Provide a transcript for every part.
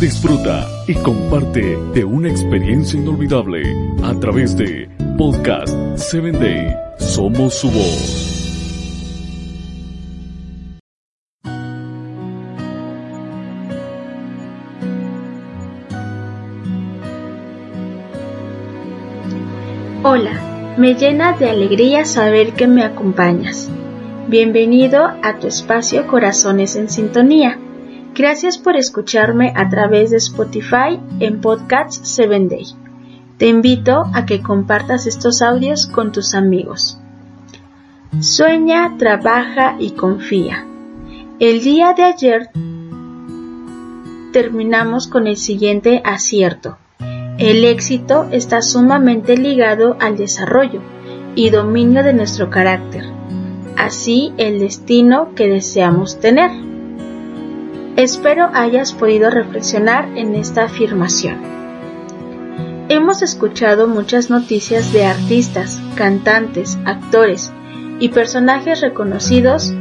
Disfruta y comparte de una experiencia inolvidable a través de Podcast 7 Day. Somos su voz. Hola, me llena de alegría saber que me acompañas. Bienvenido a tu espacio Corazones en Sintonía. Gracias por escucharme a través de Spotify en Podcast 7 Day. Te invito a que compartas estos audios con tus amigos. Sueña, trabaja y confía. El día de ayer terminamos con el siguiente acierto. El éxito está sumamente ligado al desarrollo y dominio de nuestro carácter así el destino que deseamos tener. Espero hayas podido reflexionar en esta afirmación. Hemos escuchado muchas noticias de artistas, cantantes, actores y personajes reconocidos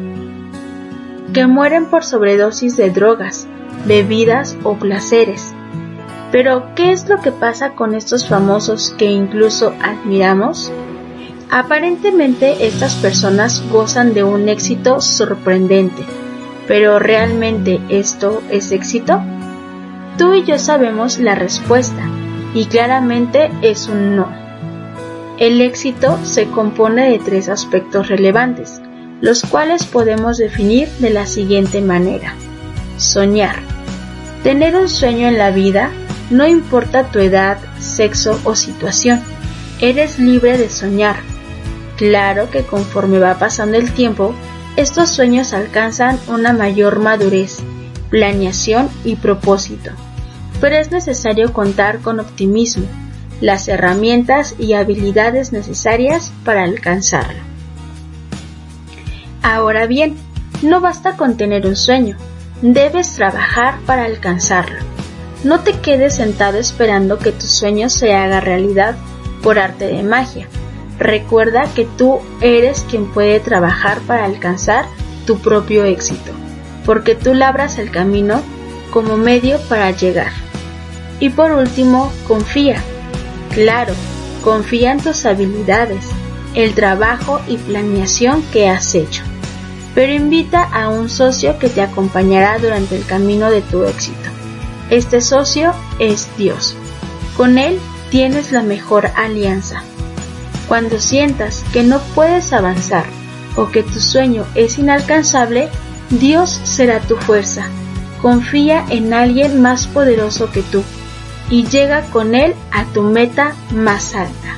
que mueren por sobredosis de drogas, bebidas o placeres. Pero, ¿qué es lo que pasa con estos famosos que incluso admiramos? Aparentemente estas personas gozan de un éxito sorprendente, pero ¿realmente esto es éxito? Tú y yo sabemos la respuesta, y claramente es un no. El éxito se compone de tres aspectos relevantes, los cuales podemos definir de la siguiente manera. Soñar. Tener un sueño en la vida no importa tu edad, sexo o situación. Eres libre de soñar, Claro que conforme va pasando el tiempo, estos sueños alcanzan una mayor madurez, planeación y propósito, pero es necesario contar con optimismo, las herramientas y habilidades necesarias para alcanzarlo. Ahora bien, no basta con tener un sueño, debes trabajar para alcanzarlo. No te quedes sentado esperando que tu sueño se haga realidad por arte de magia Recuerda que tú eres quien puede trabajar para alcanzar tu propio éxito, porque tú labras el camino como medio para llegar. Y por último, confía. Claro, confía en tus habilidades, el trabajo y planeación que has hecho. Pero invita a un socio que te acompañará durante el camino de tu éxito. Este socio es Dios. Con Él tienes la mejor alianza. Cuando sientas que no puedes avanzar o que tu sueño es inalcanzable, Dios será tu fuerza. Confía en alguien más poderoso que tú y llega con él a tu meta más alta.